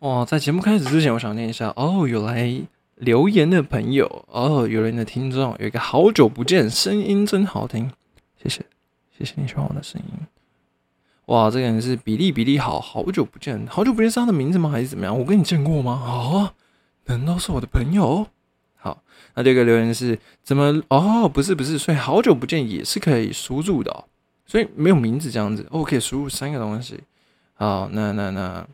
哇，在节目开始之前，我想念一下哦，有来留言的朋友哦，有人的听众，有一个好久不见，声音真好听，谢谢，谢谢你喜欢我的声音。哇，这个人是比利比利好，好久不见，好久不见是他的名字吗？还是怎么样？我跟你见过吗？啊，难道是我的朋友？好，那这个留言是怎么？哦，不是不是，所以好久不见也是可以输入的，所以没有名字这样子，哦可以输入三个东西。好，那那那。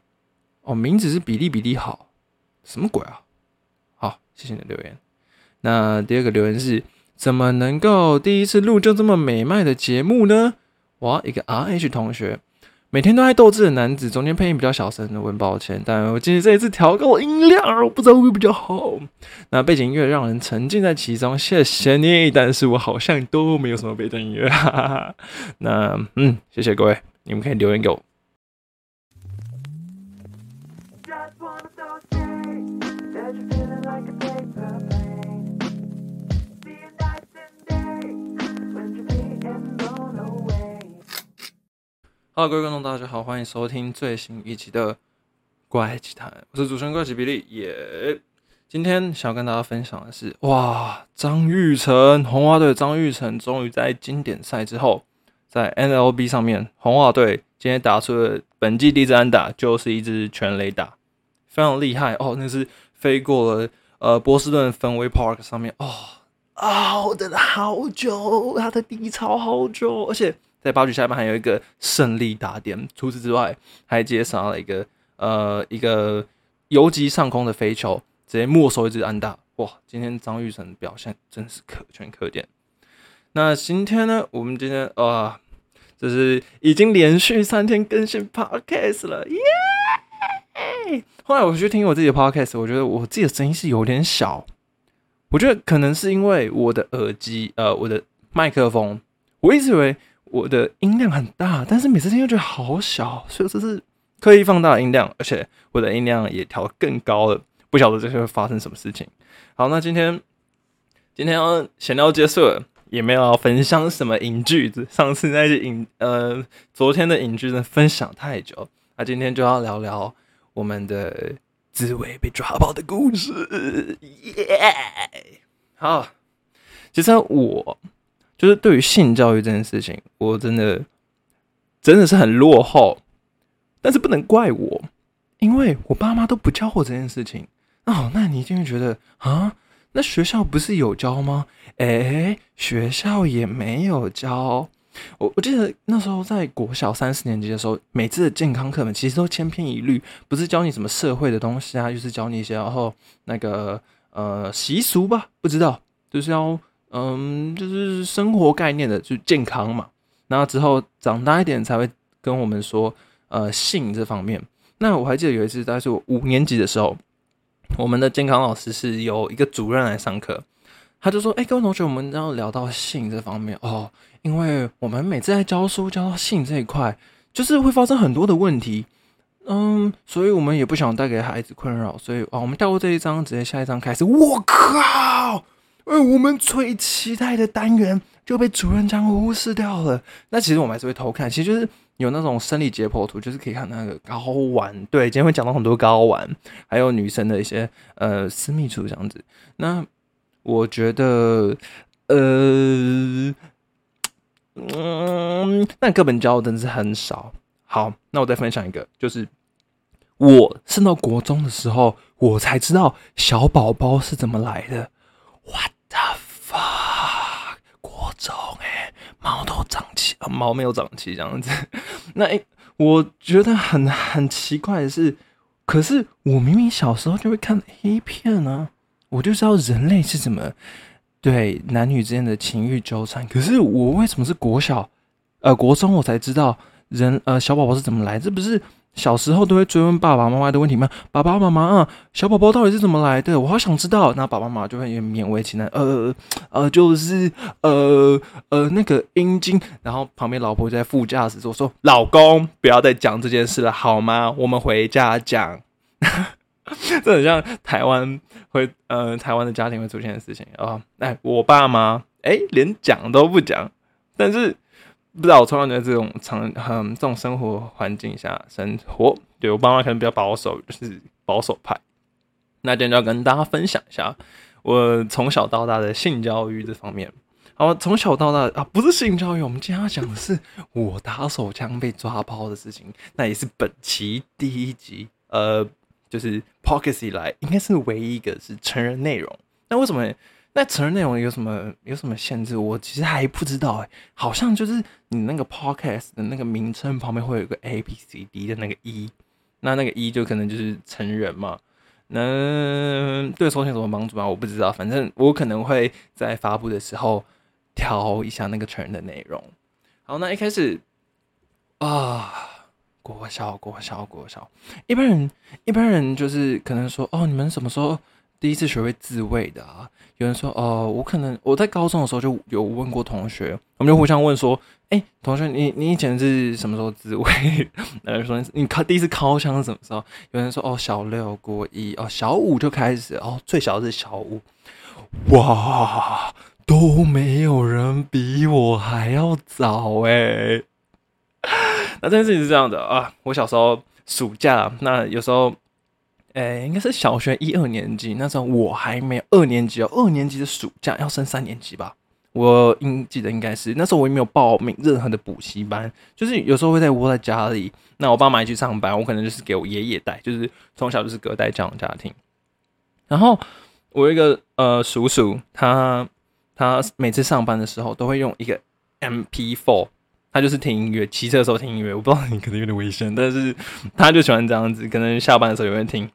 哦，名字是比利比利好，什么鬼啊？好，谢谢你的留言。那第二个留言是，怎么能够第一次录就这么美迈的节目呢？哇，一个 R H 同学，每天都爱斗智的男子，中间配音比较小声的，问抱歉，但我今天这一次调高音量，我不知道会不会比较好。那背景音乐让人沉浸在其中，谢谢你，但是我好像都没有什么背景音乐。哈哈哈那嗯，谢谢各位，你们可以留言给我。Hello，各位观众，大家好，欢迎收听最新一期的《怪奇谈》，我是主持人怪奇比利。耶，今天想要跟大家分享的是，哇，张玉成，红袜队张玉成终于在经典赛之后，在 NLB 上面，红袜队今天打出了本季第一支安打，就是一支全垒打，非常厉害哦。那是飞过了呃波士顿芬威 Park 上面，哦，啊，等了好久，他的低潮好久，而且。在八局下半还有一个胜利打点，除此之外还接杀了一个呃一个游击上空的飞球，直接没收一支安打。哇，今天张玉成表现真是可圈可点。那今天呢，我们今天啊，就是已经连续三天更新 podcast 了，耶！后来我去听我自己的 podcast，我觉得我自己的声音是有点小，我觉得可能是因为我的耳机呃我的麦克风，我一直以为。我的音量很大，但是每次听又觉得好小，所以这是刻意放大音量，而且我的音量也调更高了。不晓得这些会发生什么事情。好，那今天今天要闲聊结束了，也没有要分享什么影剧。上次那些影呃，昨天的影剧呢分享太久，那今天就要聊聊我们的紫薇被抓包的故事。耶！好，其实我。就是对于性教育这件事情，我真的真的是很落后，但是不能怪我，因为我爸妈都不教我这件事情。哦，那你一定会觉得啊，那学校不是有教吗？哎，学校也没有教。我我记得那时候在国小三四年级的时候，每次的健康课本其实都千篇一律，不是教你什么社会的东西啊，就是教你一些然后那个呃习俗吧，不知道，就是要。嗯，就是生活概念的，就健康嘛。然后之后长大一点才会跟我们说，呃，性这方面。那我还记得有一次，大概是我五年级的时候，我们的健康老师是有一个主任来上课，他就说：“哎，各位同学，我们要聊到性这方面哦，因为我们每次在教书教到性这一块，就是会发生很多的问题。嗯，所以我们也不想带给孩子困扰，所以啊，我们跳过这一章，直接下一章开始。我靠！哎，我们最期待的单元就被主任这样忽视掉了。那其实我们还是会偷看，其实就是有那种生理解剖图，就是可以看那个睾丸。对，今天会讲到很多睾丸，还有女生的一些呃私密处这样子。那我觉得，呃，嗯，那课本教的真的是很少。好，那我再分享一个，就是我升到国中的时候，我才知道小宝宝是怎么来的。What the fuck？国中哎，毛都长齐啊，毛没有长齐这样子。那哎，我觉得很很奇怪的是，可是我明明小时候就会看 A 片啊，我就知道人类是怎么对男女之间的情欲纠缠。可是我为什么是国小呃国中我才知道人呃小宝宝是怎么来？这不是？小时候都会追问爸爸妈妈的问题吗？爸爸妈妈啊，小宝宝到底是怎么来的？我好想知道。那爸爸妈妈就会勉为其难，呃呃，就是呃呃那个阴茎。然后旁边老婆在副驾驶座说：“老公，不要再讲这件事了，好吗？我们回家讲。” 这很像台湾会呃台湾的家庭会出现的事情啊。哎，我爸妈哎连讲都不讲，但是不知道我从小在这种场嗯这种生活环境下生活，对我爸妈可能比较保守，就是保守派。那今天就要跟大家分享一下我从小到大的性教育这方面。好，从小到大啊，不是性教育，我们今天要讲的是我打手枪被抓包的事情。那也是本期第一集，呃，就是 p o c k e t 以来应该是唯一一个是成人内容。那为什么？那成人内容有什么有什么限制？我其实还不知道哎，好像就是你那个 podcast 的那个名称旁边会有个 A B C D 的那个一，那那个一就可能就是成人嘛。那对收听什么帮助吗？我不知道，反正我可能会在发布的时候调一下那个成人的内容。好，那一开始啊，国小国小国小，一般人一般人就是可能说哦，你们什么时候？第一次学会自慰的啊，有人说哦，我可能我在高中的时候就有问过同学，我们就互相问说，哎，同学，你你以前是什么时候自慰？有人说你考第一次靠枪是什么时候？有人说哦，小六、国一，哦，小五就开始，哦，最小是小五，哇，都没有人比我还要早哎。那这件事情是这样的啊，我小时候暑假，那有时候。诶，应该是小学一二年级那时候，我还没有二年级哦。二年级的暑假要升三年级吧？我应记得应该是那时候，我也没有报名任何的补习班，就是有时候会在窝在家里。那我爸妈去上班，我可能就是给我爷爷带，就是从小就是隔代教养家庭。然后我一个呃叔叔，他他每次上班的时候都会用一个 MP4，他就是听音乐，骑车的时候听音乐。我不知道你可能有点危险，但是他就喜欢这样子，可能下班的时候有人听。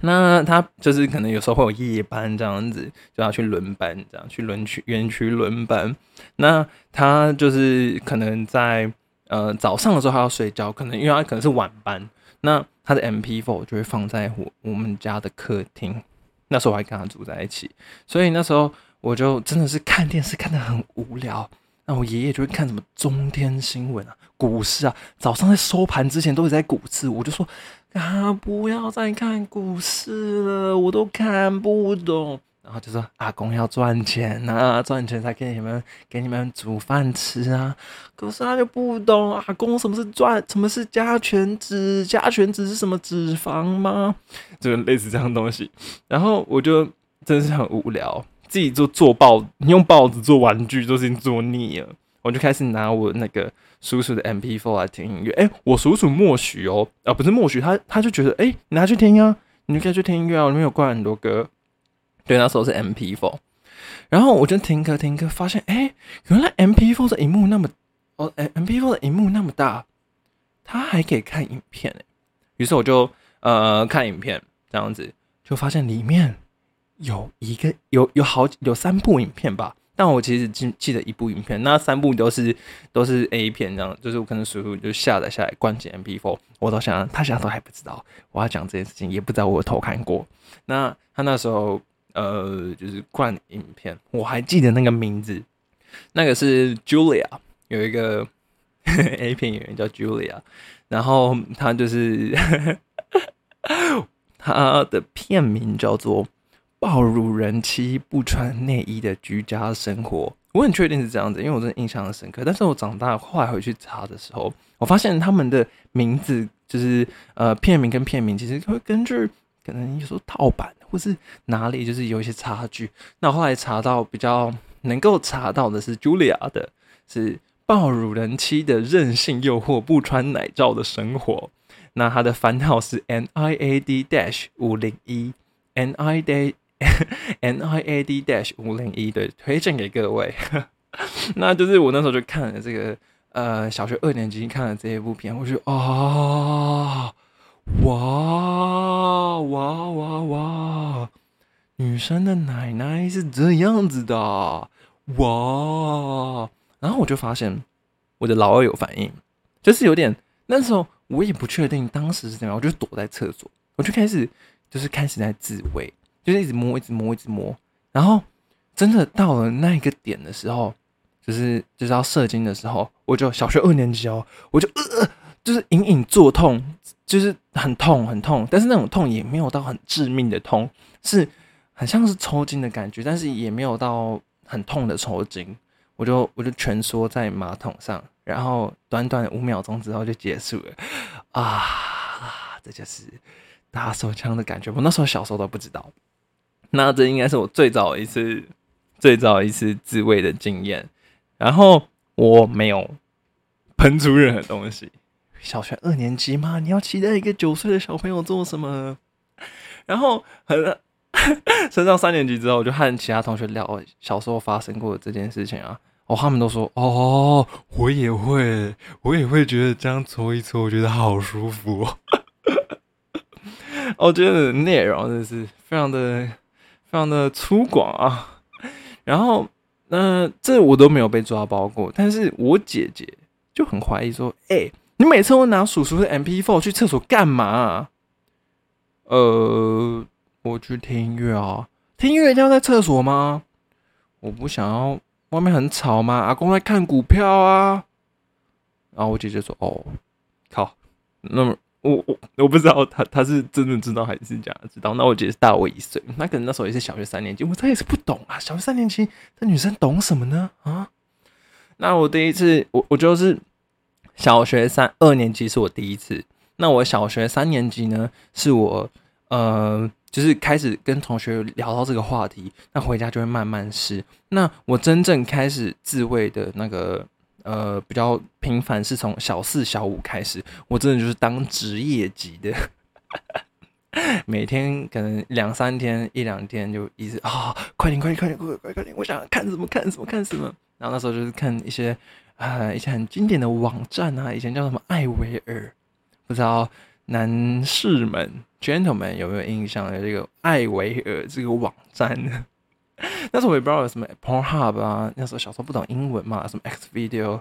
那他就是可能有时候会有夜班这样子，就要去轮班，这样去轮区园区轮班。那他就是可能在呃早上的时候他要睡觉，可能因为他可能是晚班。那他的 MP4 就会放在我我们家的客厅。那时候我还跟他住在一起，所以那时候我就真的是看电视看得很无聊。那我爷爷就会看什么中天新闻啊、股市啊，早上在收盘之前都会在股市，我就说。啊！不要再看股市了，我都看不懂。然后就说阿公要赚钱呐，赚钱才给你们给你们煮饭吃啊。可是他就不懂阿公什么是赚，什么是加权脂，加权脂是什么脂肪吗？就类似这样东西。然后我就真是很无聊，自己做做报，用报纸做玩具，都已经做腻了。我就开始拿我那个。叔叔的 MP4 来听音乐，哎，我叔叔默许哦，啊，不是默许，他他就觉得，哎，拿去听啊，你就可以去听音乐啊，里面有灌很多歌，对，那时候是 MP4，然后我就听歌听歌，发现，哎，原来 MP4 的荧幕那么，哦，哎，MP4 的荧幕那么大，他还可以看影片，哎，于是我就呃看影片，这样子，就发现里面有一个有有好有三部影片吧。但我其实记记得一部影片，那三部都是都是 A 片，这样就是我可能叔叔就下载下来关进 MP4，我都想他现在都还不知道我要讲这件事情，也不知道我偷看过。那他那时候呃就是灌影片，我还记得那个名字，那个是 Julia，有一个 A 片演员叫 Julia，然后他就是 他的片名叫做。暴乳人妻不穿内衣的居家生活，我很确定是这样子，因为我真的印象很深刻。但是我长大后来回去查的时候，我发现他们的名字就是呃片名跟片名其实会根据可能有时候盗版或是哪里就是有一些差距。那后来查到比较能够查到的是 Julia 的，是暴乳人妻的任性诱惑不穿奶罩的生活。那它的番号是 N I A D dash 五零一 N I D N I A D dash 五零一对，推荐给各位。那就是我那时候就看了这个，呃，小学二年级看了这一部片，我觉得啊，哇哇哇哇，女生的奶奶是这样子的，哇！然后我就发现我的老二有反应，就是有点那时候我也不确定当时是怎样，我就躲在厕所，我就开始就是开始在自慰。就是一直摸，一直摸，一直摸，然后真的到了那一个点的时候，就是就是要射精的时候，我就小学二年级哦，我就呃，就是隐隐作痛，就是很痛很痛，但是那种痛也没有到很致命的痛，是很像是抽筋的感觉，但是也没有到很痛的抽筋。我就我就蜷缩在马桶上，然后短短五秒钟之后就结束了啊！这就是打手枪的感觉。我那时候小时候都不知道，那这应该是我最早一次、最早一次自慰的经验。然后我没有喷出任何东西。小学二年级嘛，你要期待一个九岁的小朋友做什么？然后很 升上三年级之后，我就和其他同学聊小时候发生过的这件事情啊。哦，他们都说哦，我也会，我也会觉得这样搓一搓，我觉得好舒服。我觉得内容真的是非常的、非常的粗犷啊。然后，那这我都没有被抓包过，但是我姐姐就很怀疑说：“哎，你每次都拿叔叔的 MP4 去厕所干嘛？”呃，我去听音乐啊，听音乐一定要在厕所吗？我不想要。外面很吵吗？阿公在看股票啊。然后我姐姐说：“哦，靠，那么我我我不知道他他是真的知道还是假知道。那我姐是大我一岁，那可能那时候也是小学三年级，我他也是不懂啊。小学三年级这女生懂什么呢？啊？那我第一次，我我就是小学三二年级是我第一次。那我小学三年级呢，是我呃。”就是开始跟同学聊到这个话题，那回家就会慢慢试。那我真正开始自慰的那个呃比较频繁，是从小四小五开始。我真的就是当职业级的，每天可能两三天一两天就一直啊，快点快点快点快快快点！我想看什么看什么看什么。然后那时候就是看一些啊一些很经典的网站啊，以前叫什么艾维尔，不知道。男士们，gentlemen，有没有印象的这个艾维尔这个网站呢？那时候我也不知道有什么 Pornhub 啊，那时候小时候不懂英文嘛，什么 X Video。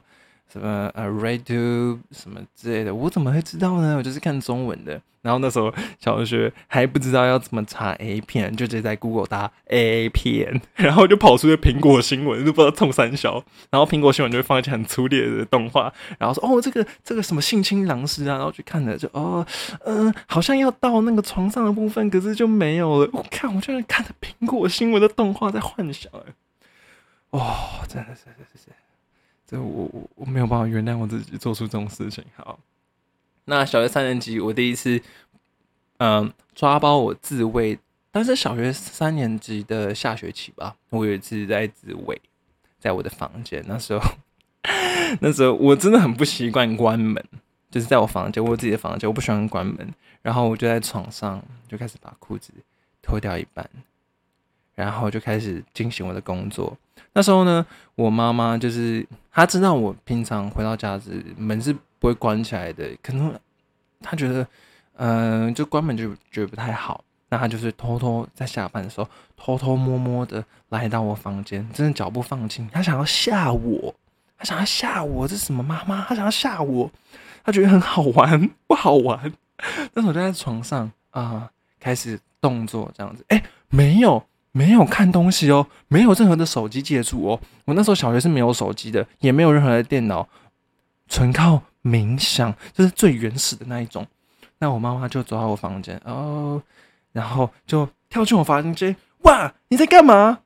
什么呃，Radio 什么之类的，我怎么会知道呢？我就是看中文的。然后那时候小学还不知道要怎么查 A 片，就直接在 Google 打 A 片，然后就跑出个苹果新闻，都不知道冲三小。然后苹果新闻就会放一些很粗劣的动画，然后说哦，这个这个什么性侵狼师啊，然后去看了，就哦，嗯，好像要到那个床上的部分，可是就没有了。我看我居然看着苹果新闻的动画在幻想，哎，哇，真的是是是。这我我我没有办法原谅我自己做出这种事情。好，那小学三年级我第一次，嗯，抓包我自慰，但是小学三年级的下学期吧，我有一次在自慰，在我的房间。那时候，那时候我真的很不习惯关门，就是在我房间，我自己的房间，我不喜欢关门。然后我就在床上就开始把裤子脱掉一半，然后就开始进行我的工作。那时候呢，我妈妈就是她知道我平常回到家子门是不会关起来的，可能她觉得，嗯，就关门就觉得不太好，那她就是偷偷在下班的时候偷偷摸摸的来到我房间，真的脚步放轻，她想要吓我，她想要吓我，这是什么妈妈？她想要吓我，她觉得很好玩，不好玩。那时候就在床上啊，开始动作这样子，哎，没有。没有看东西哦，没有任何的手机借助哦。我那时候小学是没有手机的，也没有任何的电脑，纯靠冥想，就是最原始的那一种。那我妈妈就走到我房间哦，然后就跳进我房间，哇，你在干嘛？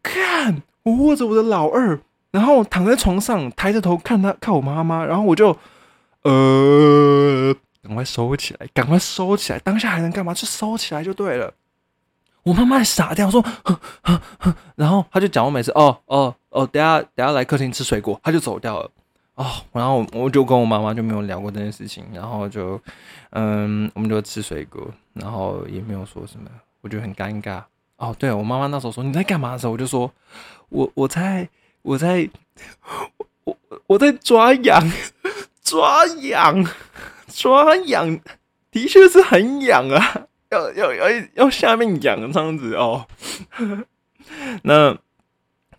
看我握着我的老二，然后躺在床上，抬着头看他看我妈妈，然后我就呃，赶快收起来，赶快收起来，当下还能干嘛？就收起来就对了。我妈妈傻掉，说，然后他就讲我每次，哦哦哦，等下等下来客厅吃水果，他就走掉了，哦，然后我就跟我妈妈就没有聊过这件事情，然后就，嗯，我们就吃水果，然后也没有说什么，我觉得很尴尬。哦，对我妈妈那时候说你在干嘛的时候，我就说，我我在我在我我在抓痒，抓痒，抓痒，的确是很痒啊。要要要要下面讲这样子哦，那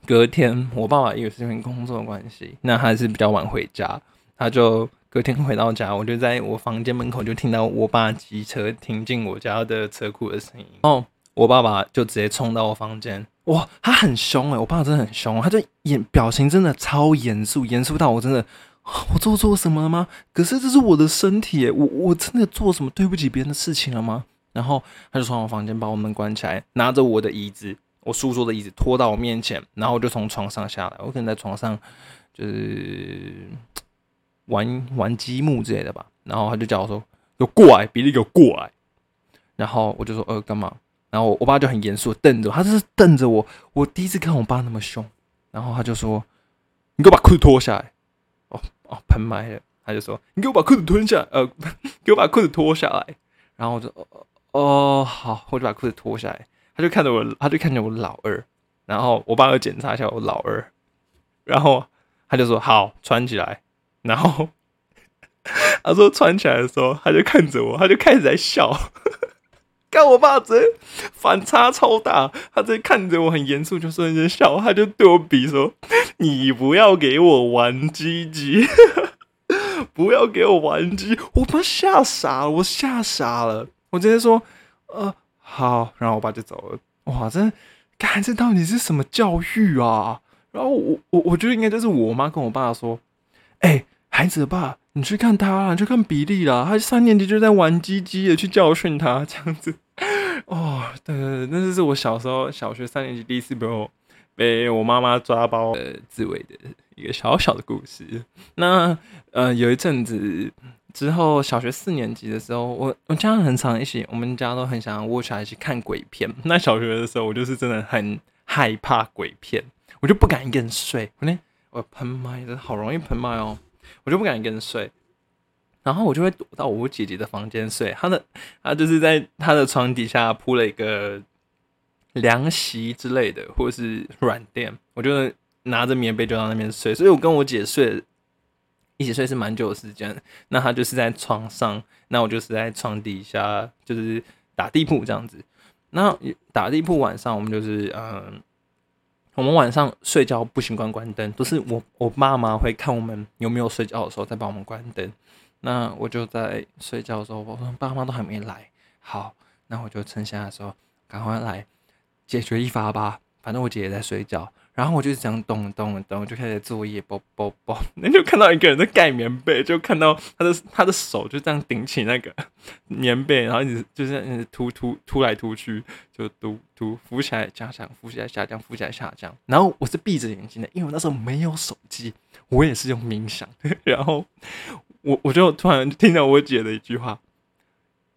隔天我爸爸也是因为工作关系，那还是比较晚回家，他就隔天回到家，我就在我房间门口就听到我爸机车停进我家的车库的声音，哦，我爸爸就直接冲到我房间，哇，他很凶哎，我爸真的很凶，他就眼表情真的超严肃，严肃到我真的我做错什么了吗？可是这是我的身体，我我真的做什么对不起别人的事情了吗？然后他就从我房间把我门关起来，拿着我的椅子，我书桌的椅子拖到我面前，然后我就从床上下来，我可能在床上就是玩玩积木之类的吧，然后他就叫我说：“给我过来，比利，给我过来。”然后我就说：“呃，干嘛？”然后我爸就很严肃瞪着，他就是瞪着我，我第一次看我爸那么凶。然后他就说：“你给我把裤子脱下来。”哦哦，喷麦了。他就说：“你给我把裤子脱下，呃，给我把裤子脱下来。”然后我就：“哦哦，好，我就把裤子脱下来。”他就看着我，他就看着我老二。然后我爸要检查一下我老二，然后他就说：“好，穿起来。”然后 他说穿起来的时候，他就看着我，他就开始在笑。看我爸这反差超大，他在看着我很严肃，就瞬间笑，他就对我比说：“你不要给我玩鸡鸡，不要给我玩鸡。”我妈吓傻了，我吓傻了，我直接说：“呃，好。”然后我爸就走了。哇，这看这到底是什么教育啊？然后我我我觉得应该就是我妈跟我爸说：“哎，孩子的爸，你去看他，你去看比利啦，他三年级就在玩鸡鸡的，去教训他这样子。”哦，对对对，那就是我小时候小学三年级第一次被我被我妈妈抓包呃自慰的一个小小的故事。那呃有一阵子之后，小学四年级的时候，我我家很常一起，我们家都很想要窝起来一起看鬼片。那小学的时候，我就是真的很害怕鬼片，我就不敢一个人睡。我那我喷麦的好容易喷麦哦，我就不敢一个人睡。然后我就会躲到我姐姐的房间睡，她的她就是在她的床底下铺了一个凉席之类的，或者是软垫，我就拿着棉被就到那边睡。所以我跟我姐睡一起睡是蛮久的时间。那他就是在床上，那我就是在床底下，就是打地铺这样子。那打地铺晚上我们就是嗯，我们晚上睡觉不习惯关灯，都是我我爸妈会看我们有没有睡觉的时候再帮我们关灯。那我就在睡觉的时候，我说爸妈都还没来，好，那我就趁现在的时候赶快来解决一发吧。反正我姐也在睡觉，然后我就这样动动动，我就开始作业，啵啵啵，那就看到一个人在盖棉被，就看到他的他的手就这样顶起那个棉被，然后一直就是一直突突突来突去，就突突浮起来下降，浮起来下降，浮起来下降。然后我是闭着眼睛的，因为我那时候没有手机，我也是用冥想，然后。我我就突然听到我姐的一句话：“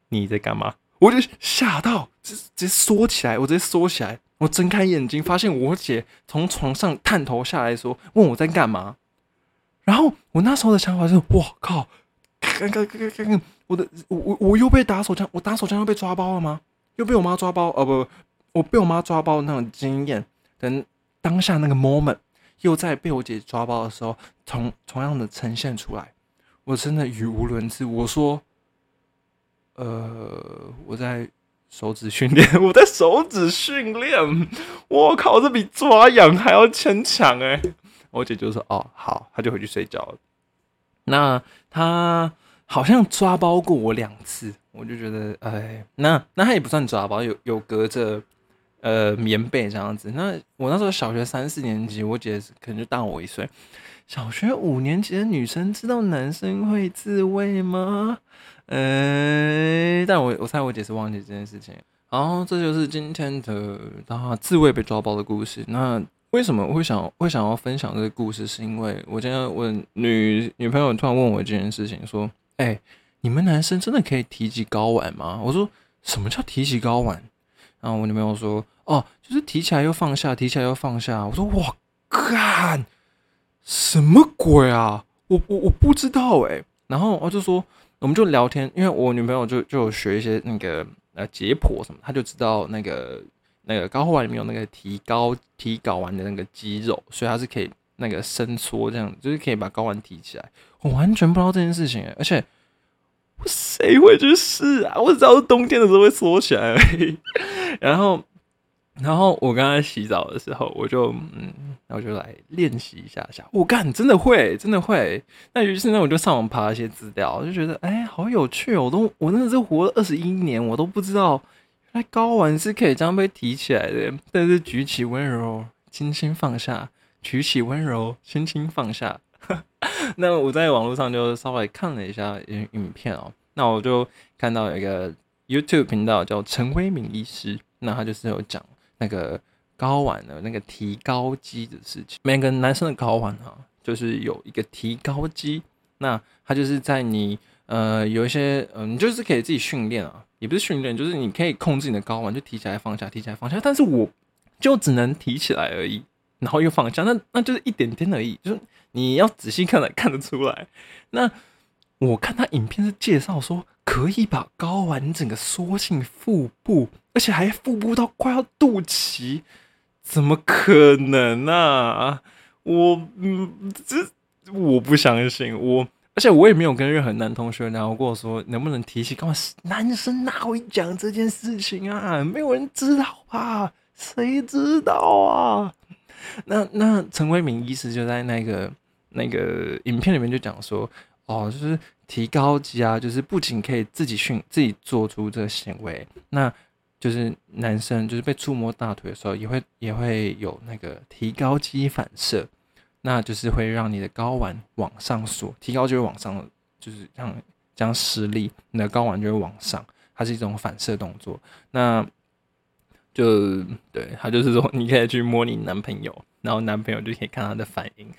你在干嘛？”我就吓到，直直接缩起来，我直接缩起来。我睁开眼睛，发现我姐从床上探头下来说：“问我在干嘛。”然后我那时候的想法是：“我靠，看看看看看，我的我我我又被打手枪，我打手枪又被抓包了吗？又被我妈抓包？哦不，我被我妈抓包的那种经验，等当下那个 moment 又在被我姐抓包的时候，同同样的呈现出来。”我真的语无伦次。我说，呃，我在手指训练，我在 手指训练。我靠，这比抓痒还要牵强哎！我姐就说：“哦，好。”她就回去睡觉了。那她好像抓包过我两次，我就觉得，哎，那那她也不算抓包，有有隔着呃棉被这样子。那我那时候小学三四年级，我姐可能就大我一岁。小学五年级的女生知道男生会自慰吗？呃，但我我猜我姐是忘记这件事情。然后这就是今天的他自慰被抓包的故事。那为什么会想会想要分享这个故事？是因为我今天问女女朋友突然问我这件事情，说：“哎，你们男生真的可以提起睾丸吗？”我说：“什么叫提起睾丸？”然后我女朋友说：“哦，就是提起来又放下，提起来又放下。”我说：“我干！”什么鬼啊！我我我不知道哎。然后我就说，我们就聊天，因为我女朋友就就学一些那个呃解剖什么，她就知道那个那个睾丸里面有那个提高提睾丸的那个肌肉，所以她是可以那个伸缩这样，就是可以把睾丸提起来。我完全不知道这件事情，而且谁会去试啊？我只知道冬天的时候会缩起来而已。然后。然后我刚才洗澡的时候，我就嗯，然后就来练习一下下。我干，真的会，真的会。那于是呢，我就上网爬一些资料，就觉得哎，好有趣哦！我都我真的是活了二十一年，我都不知道原来睾丸是可以这样被提起来的。但是举起温柔，轻轻放下；举起温柔，轻轻放下。那我在网络上就稍微看了一下影影片哦，那我就看到有一个 YouTube 频道叫陈威敏医师，那他就是有讲。那个睾丸的那个提高肌的事情。每个男生的睾丸啊，就是有一个提高肌，那它就是在你呃有一些嗯，你就是可以自己训练啊，也不是训练，就是你可以控制你的睾丸，就提起来放下，提起来放下。但是我就只能提起来而已，然后又放下，那那就是一点点而已，就是你要仔细看才看得出来。那我看他影片是介绍说，可以把睾丸整个缩进腹部，而且还腹部到快要肚脐，怎么可能啊？我嗯，这我不相信我，而且我也没有跟任何男同学聊过，说能不能提起睾丸。男生哪会讲这件事情啊？没有人知道吧？谁知道啊？那那陈为民医师就在那个那个影片里面就讲说。哦，就是提高肌啊，就是不仅可以自己训自己做出这个行为，那就是男生就是被触摸大腿的时候，也会也会有那个提高肌反射，那就是会让你的睾丸往上缩，提高就会往上，就是像这样施力，你的睾丸就会往上，它是一种反射动作。那就对他就是说，你可以去摸你男朋友，然后男朋友就可以看他的反应，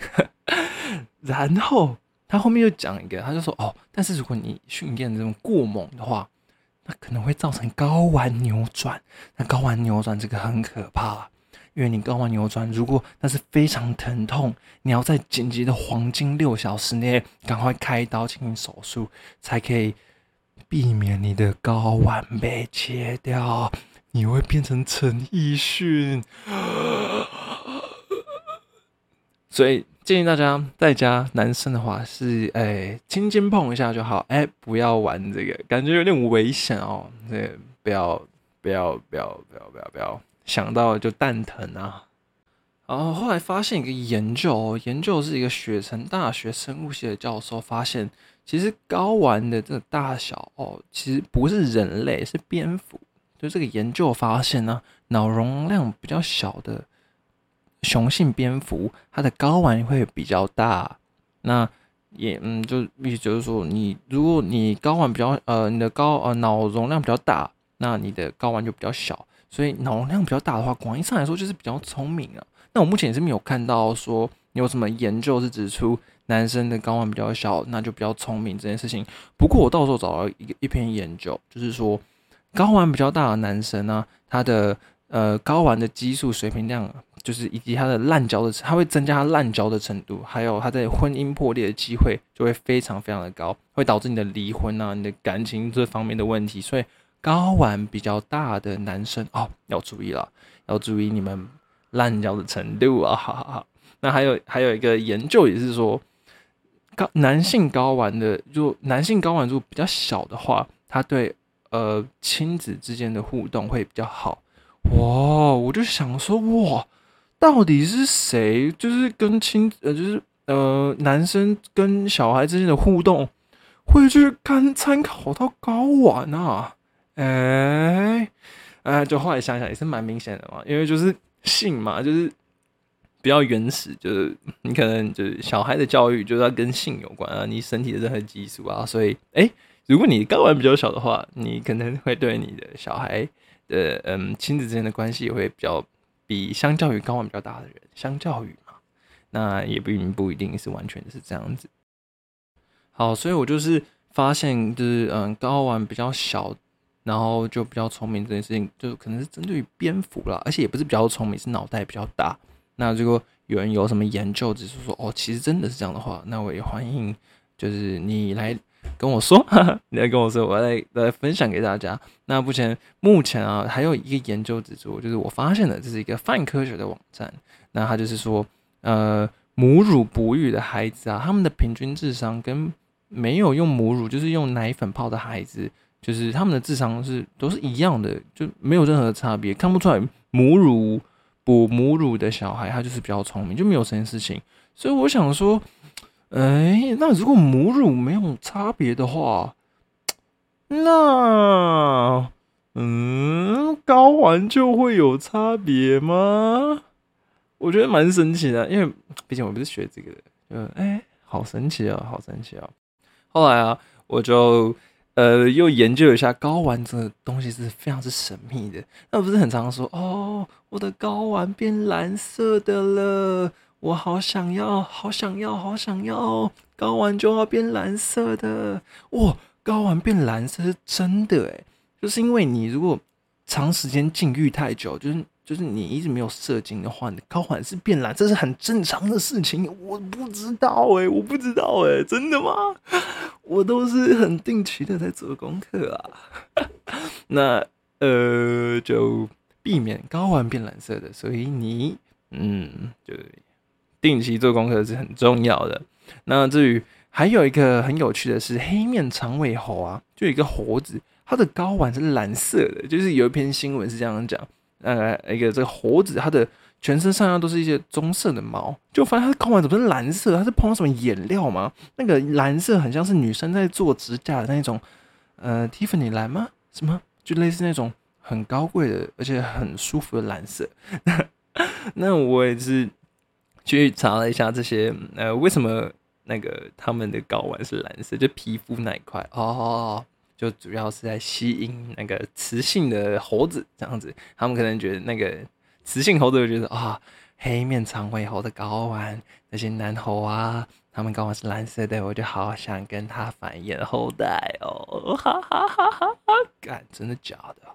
然后。他后面又讲一个，他就说哦，但是如果你训练这种过猛的话，那可能会造成睾丸扭转。那睾丸扭转这个很可怕，因为你睾丸扭转，如果那是非常疼痛，你要在紧急的黄金六小时内赶快开刀进行手术，才可以避免你的睾丸被切掉，你会变成陈奕迅。所以。建议大家在家，男生的话是哎，轻轻碰一下就好，哎，不要玩这个，感觉有点危险哦。这不要不要不要不要不要不要想到就蛋疼啊。然后后来发现一个研究，研究是一个雪城大学生物系的教授发现，其实睾丸的这个大小哦，其实不是人类，是蝙蝠。就这个研究发现呢，脑容量比较小的。雄性蝙蝠，它的睾丸会比较大，那也嗯，就意思就是说，你如果你睾丸比较呃，你的睾呃脑容量比较大，那你的睾丸就比较小，所以脑容量比较大的话，广义上来说就是比较聪明啊。那我目前也是没有看到说有什么研究是指出男生的睾丸比较小，那就比较聪明这件事情。不过我到时候找到一个一篇研究，就是说睾丸比较大的男生呢，他的呃睾丸的激素水平量。就是以及他的滥交的，他会增加他滥交的程度，还有他在婚姻破裂的机会就会非常非常的高，会导致你的离婚啊，你的感情这方面的问题。所以睾丸比较大的男生哦，要注意了，要注意你们滥交的程度啊！哈哈哈。那还有还有一个研究也是说，高男性睾丸的，就男性睾丸如果比较小的话，他对呃亲子之间的互动会比较好。哇，我就想说哇。到底是谁？就是跟亲呃，就是呃，男生跟小孩之间的互动，会去看参考到睾丸啊？哎哎，就后来想想也是蛮明显的嘛，因为就是性嘛，就是比较原始，就是你可能就是小孩的教育就是要跟性有关啊，你身体的任何激素啊，所以哎，如果你睾丸比较小的话，你可能会对你的小孩的嗯亲子之间的关系会比较。比相较于睾丸比较大的人，相较于嘛，那也并不一定是完全是这样子。好，所以我就是发现，就是嗯，睾丸比较小，然后就比较聪明这件事情，就可能是针对于蝙蝠啦，而且也不是比较聪明，是脑袋比较大。那如果有人有什么研究，只是说哦，其实真的是这样的话，那我也欢迎，就是你来。跟我说，你来跟我说，我来来分享给大家。那目前目前啊，还有一个研究指出，就是我发现的，这是一个泛科学的网站。那他就是说，呃，母乳哺育的孩子啊，他们的平均智商跟没有用母乳，就是用奶粉泡的孩子，就是他们的智商是都是一样的，就没有任何差别，看不出来母乳哺母乳的小孩他就是比较聪明，就没有这件事情。所以我想说。哎，那如果母乳没有差别的话，那嗯，睾丸就会有差别吗？我觉得蛮神奇的，因为毕竟我不是学这个的。嗯，哎，好神奇啊，好神奇啊！后来啊，我就呃，又研究一下睾丸这个东西是非常之神秘的。那不是很常说哦，我的睾丸变蓝色的了，我好想要，好想要，好想要，睾丸就要变蓝色的。哇，睾丸变蓝色是真的诶，就是因为你如果长时间禁欲太久，就是就是你一直没有射精的话，你睾丸是变蓝，这是很正常的事情。我不知道诶，我不知道诶，真的吗？我都是很定期的在做功课啊。那呃，就避免睾丸变蓝色的，所以你嗯，就定期做功课是很重要的。那至于还有一个很有趣的是，黑面长尾猴啊，就一个猴子。它的睾丸是蓝色的，就是有一篇新闻是这样讲，呃，一个这个猴子，它的全身上下都是一些棕色的毛，就发现它的睾丸怎么是蓝色？它是碰到什么颜料吗？那个蓝色很像是女生在做指甲的那种，呃，Tiffany 蓝吗？什么？就类似那种很高贵的，而且很舒服的蓝色。那我也是去查了一下这些，呃，为什么那个他们的睾丸是蓝色？就皮肤那一块哦。就主要是在吸引那个雌性的猴子这样子，他们可能觉得那个雌性猴子就觉得啊，黑面长尾猴的睾丸，那些男猴啊，他们睾丸是蓝色的，我就好想跟他繁衍后代哦，哈哈哈哈哈！干，真的假的？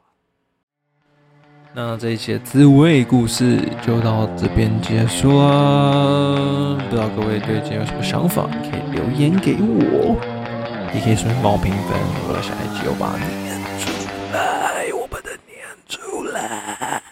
那这一期的自故事就到这边结束啦不知道各位对今天有什么想法可以留言给我也可以顺便帮我评分我下一期我把它念出来我把它念出来。